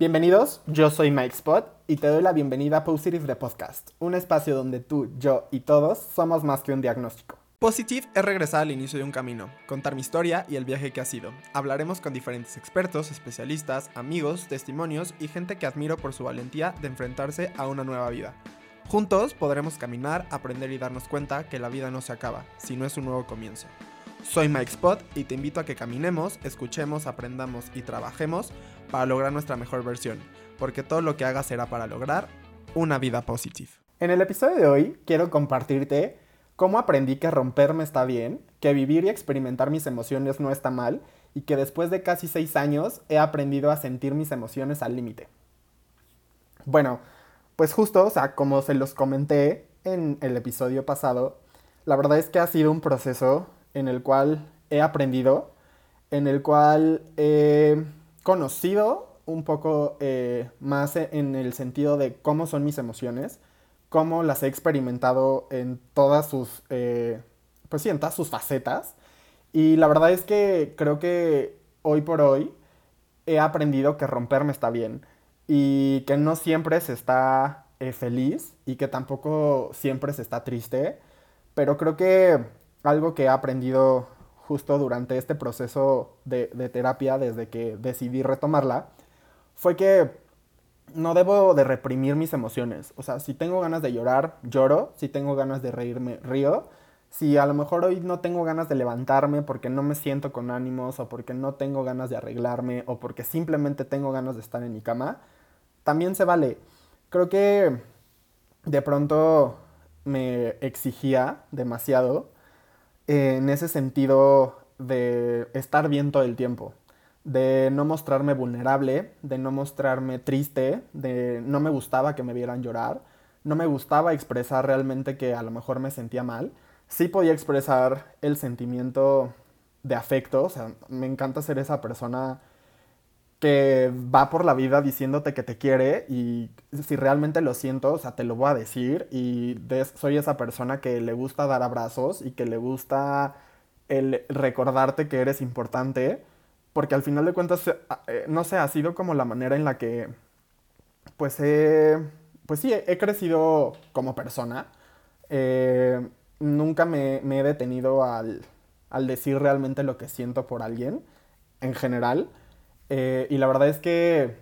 Bienvenidos, yo soy Mike Spot y te doy la bienvenida a Positive The Podcast, un espacio donde tú, yo y todos somos más que un diagnóstico. Positive es regresar al inicio de un camino, contar mi historia y el viaje que ha sido. Hablaremos con diferentes expertos, especialistas, amigos, testimonios y gente que admiro por su valentía de enfrentarse a una nueva vida. Juntos podremos caminar, aprender y darnos cuenta que la vida no se acaba, sino es un nuevo comienzo. Soy Mike Spot y te invito a que caminemos, escuchemos, aprendamos y trabajemos para lograr nuestra mejor versión, porque todo lo que hagas será para lograr una vida positiva. En el episodio de hoy quiero compartirte cómo aprendí que romperme está bien, que vivir y experimentar mis emociones no está mal y que después de casi seis años he aprendido a sentir mis emociones al límite. Bueno, pues justo, o sea, como se los comenté en el episodio pasado, la verdad es que ha sido un proceso en el cual he aprendido, en el cual he conocido un poco eh, más en el sentido de cómo son mis emociones, cómo las he experimentado en todas sus, eh, pues sí, sus facetas. Y la verdad es que creo que hoy por hoy he aprendido que romperme está bien y que no siempre se está eh, feliz y que tampoco siempre se está triste, pero creo que algo que he aprendido justo durante este proceso de, terapia, desde que decidí retomarla, fue que no debo de reprimir mis emociones. O sea, si tengo ganas de llorar, lloro. Si tengo ganas de reírme, río. Si a lo mejor hoy no tengo ganas de levantarme porque no me siento con ánimos o porque no tengo ganas de arreglarme o porque simplemente tengo ganas de estar en mi cama, también se vale. Creo que de pronto me exigía demasiado en ese sentido de estar bien todo el tiempo, de no mostrarme vulnerable, de no mostrarme triste, de no me gustaba que me vieran llorar, no me gustaba expresar realmente que a lo mejor me sentía mal. Sí podía expresar el sentimiento de afecto, o sea, me encanta ser esa persona que va por la vida diciéndote que te quiere y si realmente lo siento, o sea, te lo voy a decir y soy esa persona que le gusta dar abrazos y que le gusta el recordarte que eres importante, porque al final de cuentas, eh, eh, no sé, ha sido como la manera en la que, pues, he, pues sí, he crecido como persona. Eh, nunca me, he detenido al, al decir realmente lo que siento por alguien, en general. Eh, y la verdad es que,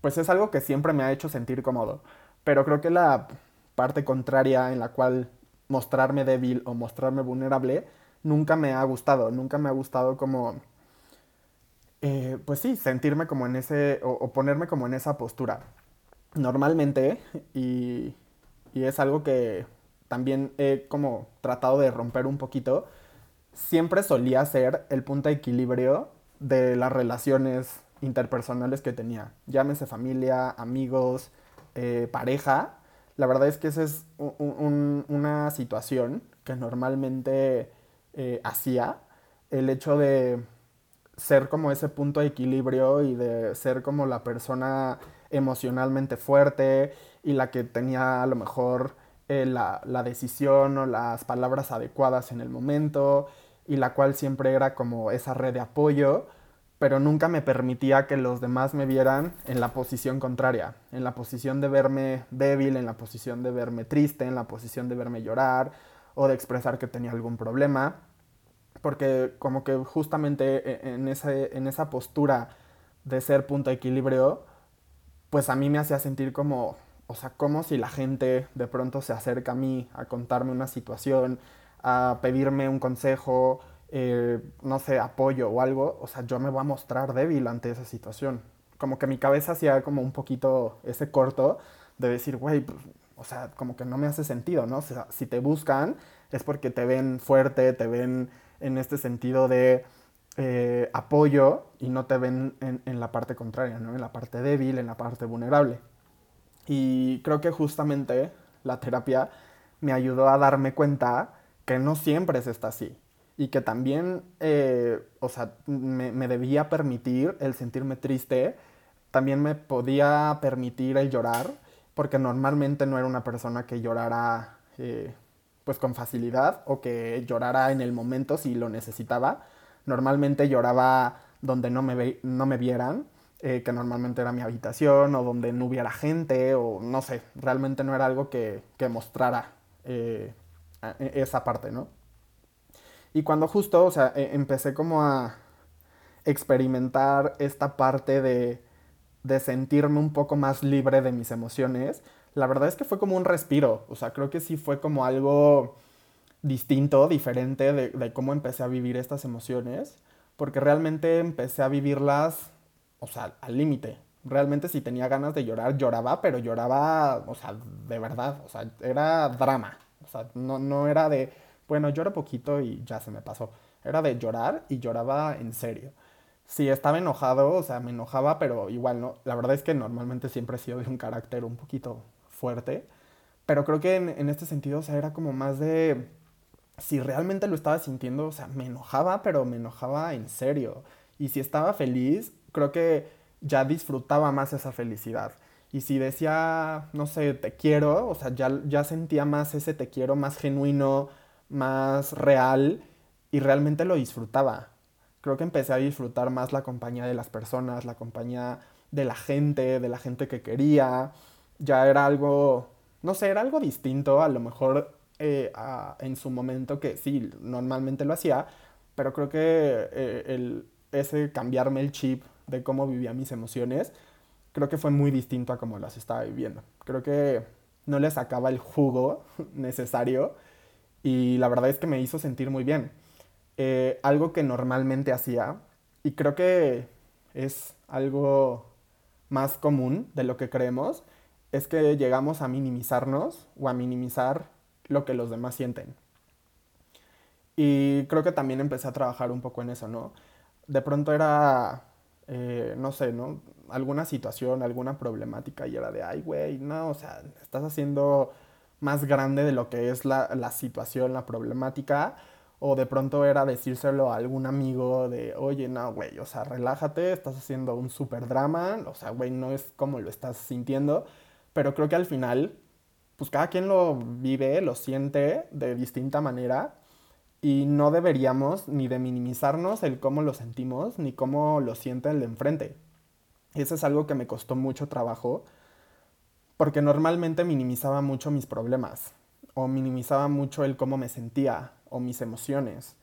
pues es algo que siempre me ha hecho sentir cómodo. Pero creo que la parte contraria en la cual mostrarme débil o mostrarme vulnerable nunca me ha gustado. Nunca me ha gustado como, eh, pues sí, sentirme como en ese, o, ponerme como en esa postura. Normalmente, y, y es algo que también he como tratado de romper un poquito, siempre solía ser el punto de equilibrio de las relaciones interpersonales que tenía. Llámese familia, amigos, eh, pareja. La verdad es que esa es una situación que normalmente eh, hacía. El hecho de ser como ese punto de equilibrio y de ser como la persona emocionalmente fuerte y la que tenía a lo mejor eh, la, la, decisión o las palabras adecuadas en el momento y la cual siempre era como esa red de apoyo, pero nunca me permitía que los demás me vieran en la posición contraria, en la posición de verme débil, en la posición de verme triste, en la posición de verme llorar o de expresar que tenía algún problema, porque como que justamente e, en, en esa postura de ser punto de equilibrio, pues a mí me hacía sentir como, o sea, como si la gente de pronto se acerca a mí a contarme una situación, a pedirme un consejo, eh, no sé, apoyo o algo, o sea, yo me voy a mostrar débil ante esa situación. Como que mi cabeza hacía como un poquito ese corto de decir, güey, pues, o sea, como que no me hace sentido, ¿no? O sea, si te buscan es porque te ven fuerte, te ven en este sentido de eh, apoyo y no te ven en, en la parte contraria, ¿no? En la parte débil, en la parte vulnerable. Y creo que justamente la terapia me ayudó a darme cuenta que no siempre es está así. Y que también, eh, o sea, me, debía permitir el sentirme triste, también me podía permitir el llorar, porque normalmente no era una persona que llorara eh, pues con facilidad o que llorara en el momento si lo necesitaba. Normalmente lloraba donde no me, no me vieran, eh, que normalmente era mi habitación, o donde no hubiera gente, o no sé, realmente no era algo que, mostrara eh, e, esa parte, ¿no? Y cuando justo, o sea, e, empecé como a experimentar esta parte de, de sentirme un poco más libre de mis emociones, la verdad es que fue como un respiro, o sea, creo que sí fue como algo distinto, diferente de, cómo empecé a vivir estas emociones, porque realmente empecé a vivirlas, o sea, al límite. Realmente si tenía ganas de llorar, lloraba, pero lloraba, o sea, de verdad, o sea, era drama, o sea, no, no era de, bueno, lloro poquito y ya se me pasó, era de llorar y lloraba en serio. Si estaba enojado, o sea, me enojaba, pero igual no. La verdad es que normalmente siempre he sido de un carácter un poquito fuerte. Pero creo que en, en, este sentido, o sea, era como más de si realmente lo estaba sintiendo, o sea, me enojaba, pero me enojaba en serio. Y si estaba feliz, creo que ya disfrutaba más esa felicidad. Y si decía, no sé, te quiero, o sea, ya, ya sentía más ese te quiero más genuino, más real y realmente lo disfrutaba. Creo que empecé a disfrutar más la compañía de las personas, la compañía de la gente, de la gente que quería. Ya era algo, no sé, era algo distinto. A lo mejor eh, en su momento que sí, normalmente lo hacía, pero creo que eh, el, ese cambiarme el chip de cómo vivía mis emociones, creo que fue muy distinto a cómo las estaba viviendo. Creo que no le sacaba el jugo necesario y la verdad es que me hizo sentir muy bien. Eh, algo que normalmente hacía, y creo que es algo más común de lo que creemos, es que llegamos a minimizarnos o a minimizar lo que los demás sienten. Y creo que también empecé a trabajar un poco en eso, ¿no? De pronto era, eh, no sé, ¿no? Alguna situación, alguna problemática y era de, ay, güey, no, o sea, estás haciendo más grande de lo que es la, la situación, la problemática. O de pronto era decírselo a algún amigo de, oye, no, güey, o sea, relájate, estás haciendo un súper drama, o sea, güey, no es como lo estás sintiendo. Pero creo que al final pues cada quien lo vive, lo siente de distinta manera y no deberíamos ni de minimizarnos el cómo lo sentimos ni cómo lo siente el de enfrente. Eso es algo que me costó mucho trabajo porque normalmente minimizaba mucho mis problemas o minimizaba mucho el cómo me sentía o mis emociones.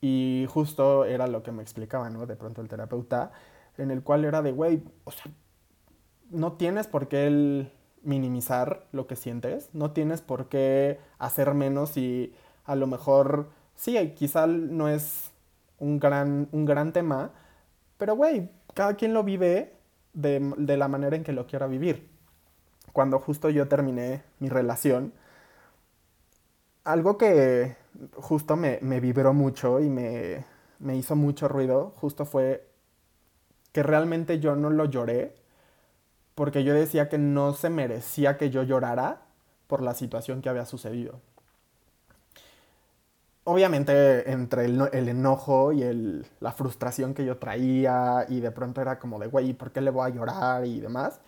Y justo era lo que me explicaba, ¿no? De pronto el terapeuta, en el cual era de, güey, o sea, no tienes por qué minimizar lo que sientes, no tienes por qué hacer menos y a lo mejor, sí, quizá no es un gran, un gran tema, pero güey, cada quien lo vive de, de, la manera en que lo quiera vivir. Cuando justo yo terminé mi relación, algo que justo me, me vibró mucho y me, me hizo mucho ruido, justo fue que realmente yo no lo lloré, porque yo decía que no se merecía que yo llorara por la situación que había sucedido. Obviamente entre el, enojo y la frustración que yo traía y de pronto era como de, güey, ¿por qué le voy a llorar y demás?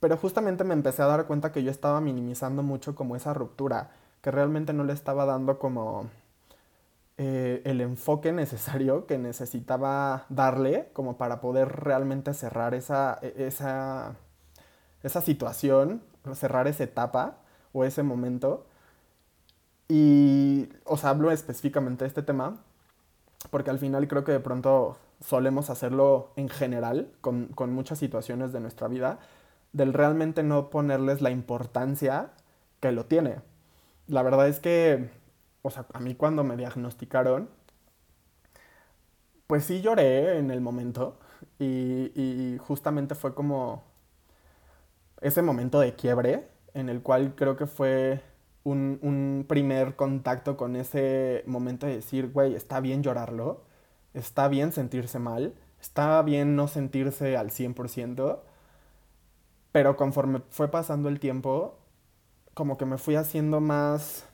Pero justamente me empecé a dar cuenta que yo estaba minimizando mucho como esa ruptura, que realmente no le estaba dando como eh, el enfoque necesario que necesitaba darle como para poder realmente cerrar esa, e, esa esa situación, cerrar esa etapa o ese momento. Y os hablo específicamente de este tema porque al final creo que de pronto solemos hacerlo en general con, con muchas situaciones de nuestra vida, del realmente no ponerles la importancia que lo tiene. La verdad es que, o sea, a mí cuando me diagnosticaron, pues sí lloré en el momento y, y justamente fue como, ese momento de quiebre en el cual creo que fue un, primer contacto con ese momento de decir, güey, está bien llorarlo, está bien sentirse mal, está bien no sentirse al 100%, pero conforme fue pasando el tiempo, como que me fui haciendo más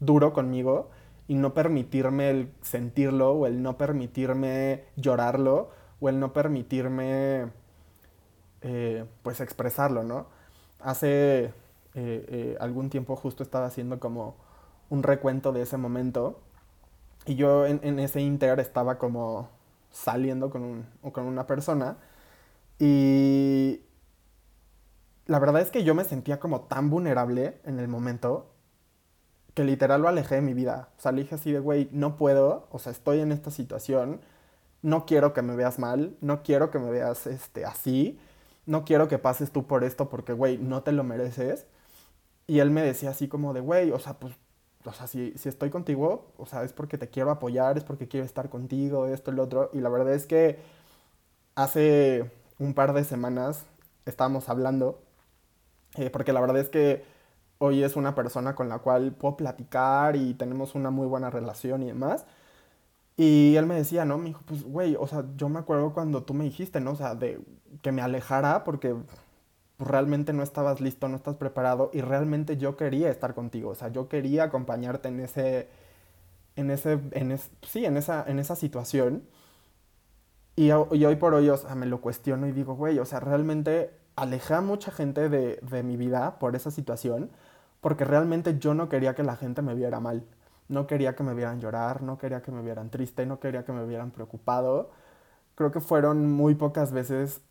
duro conmigo y no permitirme el sentirlo o el no permitirme llorarlo o el no permitirme eh, pues expresarlo, ¿no? Hace eh, eh, algún tiempo justo estaba haciendo como un recuento de ese momento y yo en, ese inter estaba como saliendo con, con una persona Y la verdad es que yo me sentía como tan vulnerable en el momento que literal lo alejé de mi vida. O sea, dije así de, güey, no puedo, o sea, estoy en esta situación, no quiero que me veas mal, no quiero que me veas este, así, no quiero que pases tú por esto porque, güey, no te lo mereces. Y él me decía así como de, güey, o sea, pues, o sea, si, si estoy contigo, o sea, es porque te quiero apoyar, es porque quiero estar contigo, esto lo otro. Y la verdad es que hace un par de semanas estábamos hablando, eh, porque la verdad es que hoy es una persona con la cual puedo platicar y tenemos una muy buena relación y demás. Y él me decía, ¿no? Me dijo, pues, güey, o sea, yo me acuerdo cuando tú me dijiste, ¿no? O sea, de que me alejara porque pues, realmente no estabas listo, no estás preparado y realmente yo quería estar contigo, o sea, yo quería acompañarte en ese, en ese, en sí, en esa, en esa situación. Y, hoy por hoy, o sea, me lo cuestiono y digo, güey, o sea, realmente alejé a mucha gente de, de mi vida por esa situación porque realmente yo no quería que la gente me viera mal. No quería que me vieran llorar, no quería que me vieran triste, no quería que me vieran preocupado. Creo que fueron muy pocas veces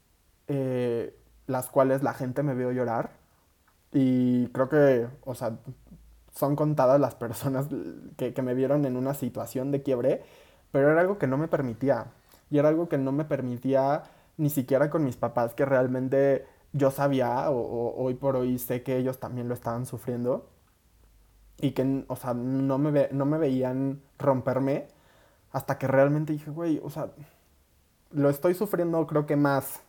eh, las cuales la gente me vio llorar. Y creo que, o sea, son contadas las personas que, que, me vieron en una situación de quiebre, pero era algo que no me permitía. Y era algo que no me permitía ni siquiera con mis papás, que realmente yo sabía, o, hoy por hoy sé que ellos también lo estaban sufriendo. Y que, o sea, no me, no me veían romperme hasta que realmente dije, güey, o sea, lo estoy sufriendo creo que más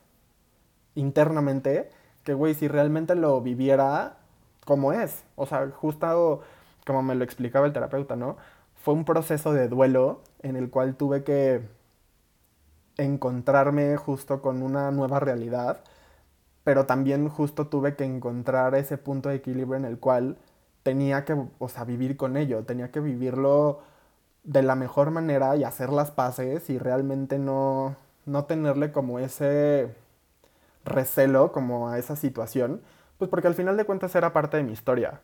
internamente que, güey, si realmente lo viviera como es. O sea, justo como me lo explicaba el terapeuta, ¿no? Fue un proceso de duelo en el cual tuve que encontrarme justo con una nueva realidad, pero también justo tuve que encontrar ese punto de equilibrio en el cual tenía que, o sea, vivir con ello, tenía que vivirlo de la mejor manera y hacer las paces y realmente no, no tenerle como ese recelo como a esa situación, pues porque al final de cuentas era parte de mi historia.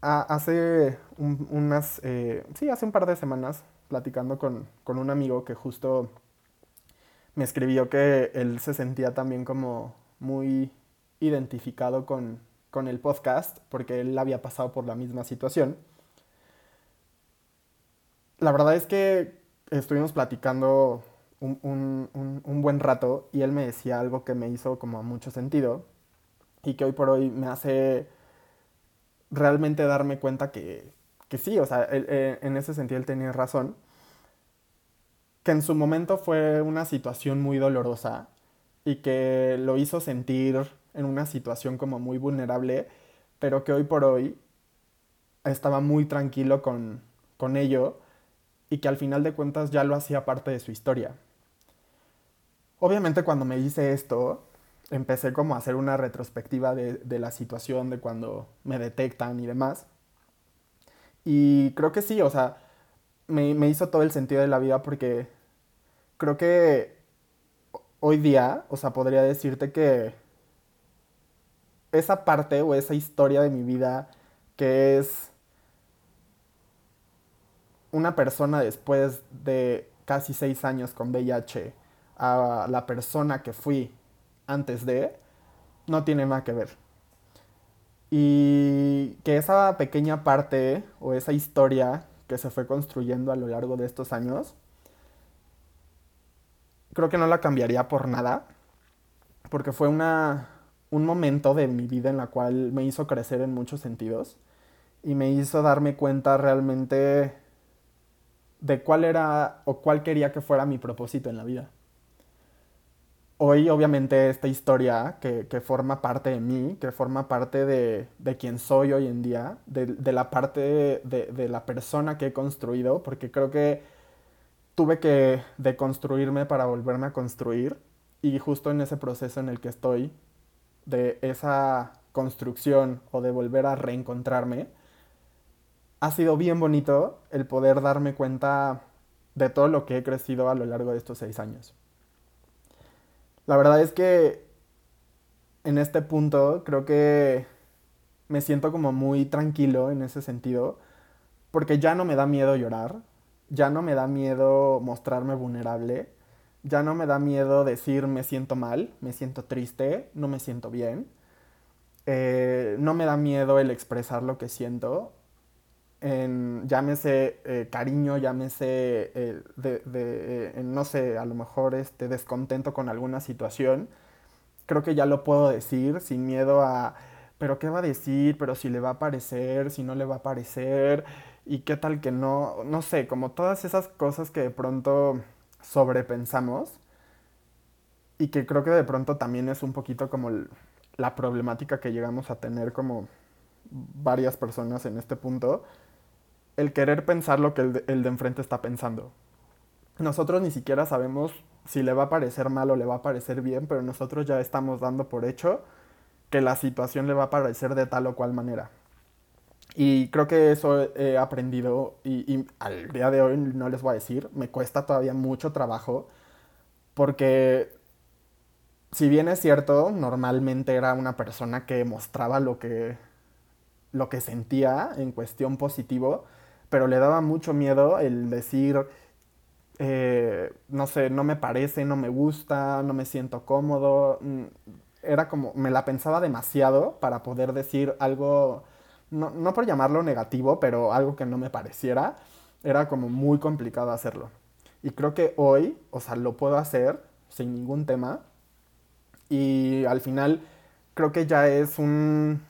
hace unas, eh, sí, hace un par de semanas, platicando con, con, un amigo que justo me escribió que él se sentía también como muy identificado con, con el podcast, porque él había pasado por la misma situación. La verdad es que estuvimos platicando un, buen rato y él me decía algo que me hizo como mucho sentido y que hoy por hoy me hace realmente darme cuenta que, que sí, o sea, eh, en ese sentido él tenía razón, que en su momento fue una situación muy dolorosa y que lo hizo sentir en una situación como muy vulnerable, pero que hoy por hoy estaba muy tranquilo con, con ello y que al final de cuentas ya lo hacía parte de su historia. Obviamente cuando me hice esto, empecé como a hacer una retrospectiva de, la situación, de cuando me detectan y demás. Y creo que sí, o sea, me, me hizo todo el sentido de la vida porque creo que hoy día, o sea, podría decirte que esa parte o esa historia de mi vida que es una persona después de casi seis años con VIH, a la persona que fui antes de, no tiene nada que ver. Y que esa pequeña parte o esa historia que se fue construyendo a lo largo de estos años, creo que no la cambiaría por nada, porque fue una, un momento de mi vida en la cual me hizo crecer en muchos sentidos y me hizo darme cuenta realmente de cuál era o cuál quería que fuera mi propósito en la vida hoy obviamente esta historia que, forma parte de mí, que forma parte de, de quien soy hoy en día, de, la parte de, la persona que he construido, porque creo que tuve que deconstruirme para volverme a construir y justo en ese proceso en el que estoy, de esa construcción o de volver a reencontrarme, ha sido bien bonito el poder darme cuenta de todo lo que he crecido a lo largo de estos seis años. La verdad es que en este punto creo que me siento como muy tranquilo en ese sentido, porque ya no me da miedo llorar, ya no me da miedo mostrarme vulnerable, Ya no me da miedo decir me siento mal, me siento triste, no me siento bien. Eh, no me da miedo el expresar lo que siento. En, llámese eh, cariño, llámese eh, de, no sé, a lo mejor este descontento con alguna situación. Creo que ya lo puedo decir sin miedo a, pero qué va a decir, pero si le va a parecer, si no le va a parecer, y qué tal que no, no sé, como todas esas cosas que de pronto sobrepensamos y que creo que de pronto también es un poquito como la problemática que llegamos a tener como varias personas en este punto, el querer pensar lo que el de, enfrente está pensando. Nosotros ni siquiera sabemos si le va a parecer mal o le va a parecer bien, pero nosotros ya estamos dando por hecho que la situación le va a parecer de tal o cual manera. Y creo que eso he aprendido y, al día de hoy no les voy a decir, me cuesta todavía mucho trabajo porque si bien es cierto, normalmente era una persona que mostraba lo que, lo que sentía en cuestión positivo, pero le daba mucho miedo el decir, eh, no sé, no me parece, no me gusta, no me siento cómodo. Mm, era como, me la pensaba demasiado para poder decir algo no, por llamarlo negativo, pero algo que no me pareciera, era como muy complicado hacerlo. Y creo que hoy, o sea, lo puedo hacer sin ningún tema. Y al final creo que ya es un,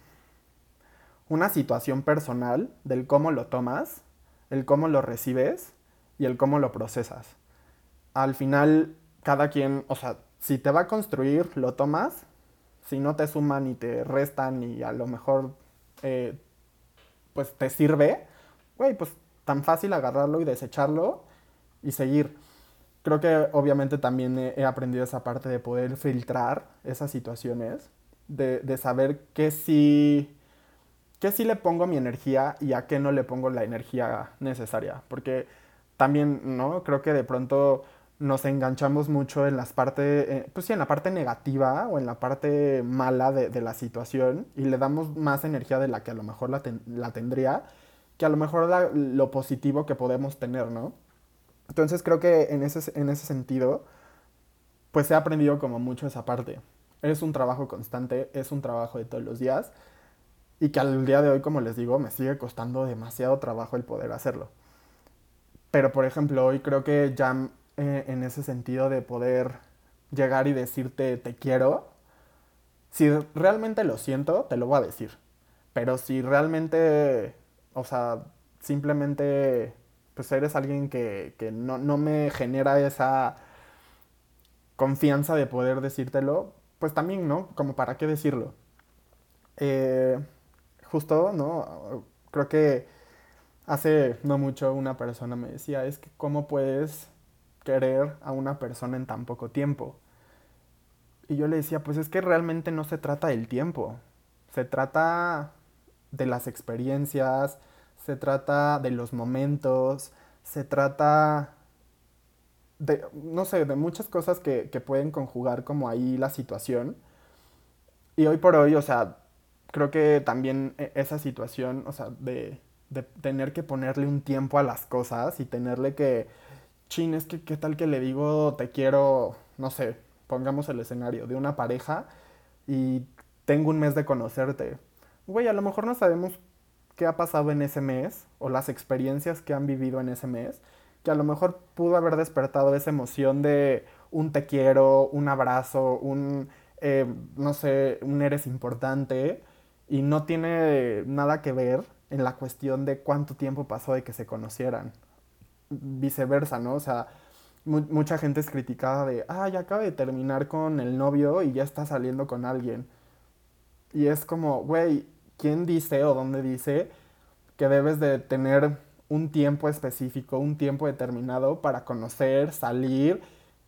una situación personal del cómo lo tomas, el cómo lo recibes y el cómo lo procesas. Al final, cada quien, o sea, si te va a construir, lo tomas. Si no te suman ni te restan y a lo mejor eh, pues te sirve, güey, pues tan fácil agarrarlo y desecharlo y seguir. Creo que obviamente también he, aprendido esa parte de poder filtrar esas situaciones, de, saber qué sí, qué sí le pongo mi energía y a qué no le pongo la energía necesaria. Porque también, ¿no? Creo que de pronto nos enganchamos mucho en las partes, eh, pues sí, en la parte negativa o en la parte mala de, la situación y le damos más energía de la que a lo mejor la, tendría que a lo mejor lo positivo que podemos tener, ¿no? Entonces creo que en ese, en ese sentido, pues he aprendido como mucho esa parte. Es un trabajo constante, es un trabajo de todos los días y que al día de hoy, como les digo, me sigue costando demasiado trabajo el poder hacerlo. Pero por ejemplo, hoy creo que ya eh, en ese sentido de poder llegar y decirte te quiero. Si realmente lo siento, te lo voy a decir. Pero si realmente, o sea, simplemente pues eres alguien que, no, me genera esa confianza de poder decírtelo, pues también, ¿no? Como para qué decirlo. Eh, justo, ¿no? Creo que hace no mucho una persona me decía, es que cómo puedes querer a una persona en tan poco tiempo. Y yo le decía, pues es que realmente no se trata del tiempo, se trata de las experiencias, se trata de los momentos, se trata de, no sé, de muchas cosas que, pueden conjugar como ahí la situación. Y hoy por hoy, o sea, creo que también e, esa situación, o sea, de, de tener que ponerle un tiempo a las cosas y tenerle que chin, es que qué tal que le digo te quiero, no sé, pongamos el escenario de una pareja y tengo un mes de conocerte. Güey, a lo mejor no sabemos qué ha pasado en ese mes o las experiencias que han vivido en ese mes, que a lo mejor pudo haber despertado esa emoción de un te quiero, un abrazo, un, eh, no sé, un eres importante y no tiene nada que ver en la cuestión de cuánto tiempo pasó de que se conocieran viceversa, ¿no? O sea, mucha gente es criticada de, ah, ya acaba de terminar con el novio y ya está saliendo con alguien. Y es como, güey, ¿quién dice o dónde dice que debes de tener un tiempo específico, un tiempo determinado para conocer, salir,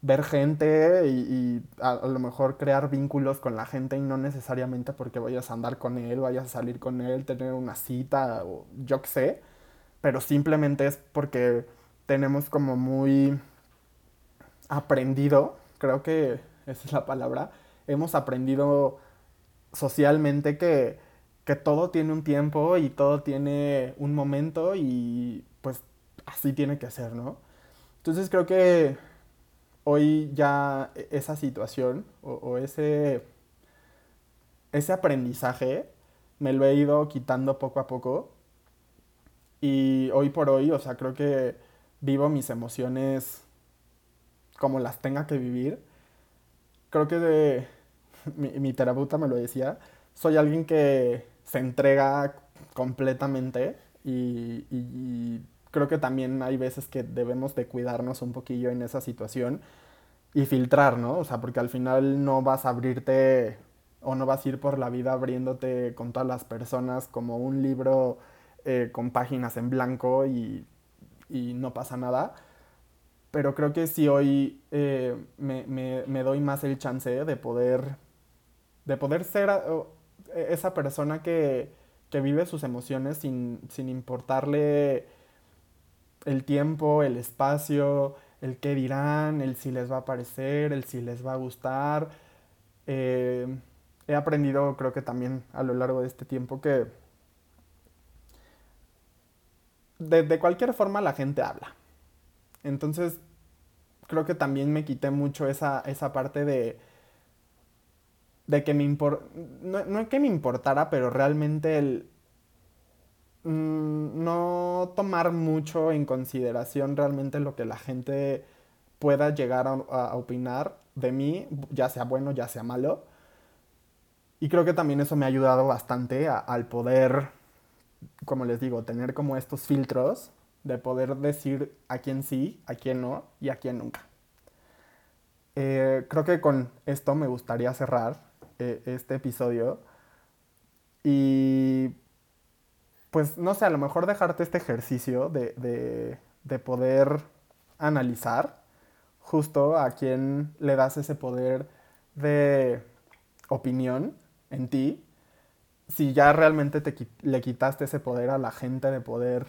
ver gente y, a, lo mejor crear vínculos con la gente y no necesariamente porque vayas a andar con él, vayas a salir con él, tener una cita o yo qué sé, pero simplemente es porque tenemos como muy aprendido, creo que esa es la palabra, hemos aprendido socialmente que, todo tiene un tiempo y todo tiene un momento y pues así tiene que ser, ¿no? Entonces creo que hoy ya e-, esa situación o, ese, ese aprendizaje me lo he ido quitando poco a poco. Y hoy por hoy, o sea, creo que vivo mis emociones como las tenga que vivir. Creo que de, mi, terapeuta me lo decía, soy alguien que se entrega completamente y creo que también hay veces que debemos de cuidarnos un poquillo en esa situación y filtrar, ¿no? O sea, porque al final no vas a abrirte o no vas a ir por la vida abriéndote con todas las personas como un libro eh, con páginas en blanco y, no pasa nada. Pero creo que si hoy eh, me, doy más el chance de poder, de poder ser esa persona que, que vive sus emociones sin, sin importarle el tiempo, el espacio, el qué dirán, el si les va a parecer, el si les va a gustar. Eh, he aprendido, creo que también a lo largo de este tiempo, que de, cualquier forma la gente habla. Entonces, creo que también me quité mucho esa, esa parte de, de que me impor no, no que me importara, pero realmente el, Mm, no tomar mucho en consideración realmente lo que la gente pueda llegar a, opinar de mí, ya sea bueno, ya sea malo. Y creo que también eso me ha ayudado bastante al poder, como les digo, tener como estos filtros de poder decir a quién sí, a quién no y a quién nunca. Eh, creo que con esto me gustaría cerrar eh, este episodio y pues no sé, a lo mejor dejarte este ejercicio de, poder analizar justo a quién le das ese poder de opinión en ti, si ya realmente te, le quitaste ese poder a la gente de poder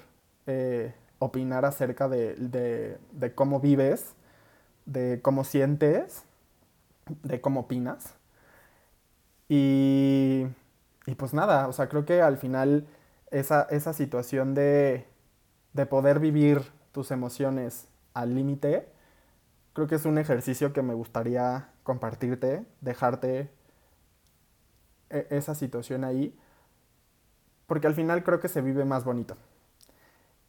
eh, opinar acerca de, cómo vives, de cómo sientes, de cómo opinas. Y, y pues nada, o sea, creo que al final esa, esa situación de, de poder vivir tus emociones al límite, creo que es un ejercicio que me gustaría compartirte, dejarte e, esa situación ahí, porque al final creo que se vive más bonito.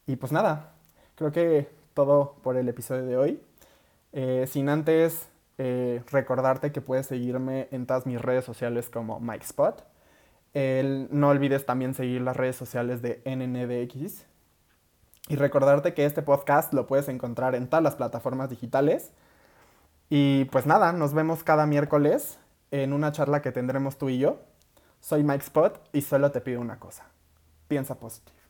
Y pues nada, creo que todo por el episodio de hoy. Eh, sin antes eh, recordarte que puedes seguirme en todas mis redes sociales como Mike Spot no olvides también seguir las redes sociales de NNDX. Y recordarte que este podcast lo puedes encontrar en todas las plataformas digitales. Y pues nada, nos vemos cada miércoles en una charla que tendremos tú y yo. Soy Mike Spot y solo te pido una cosa. Piensa positivo.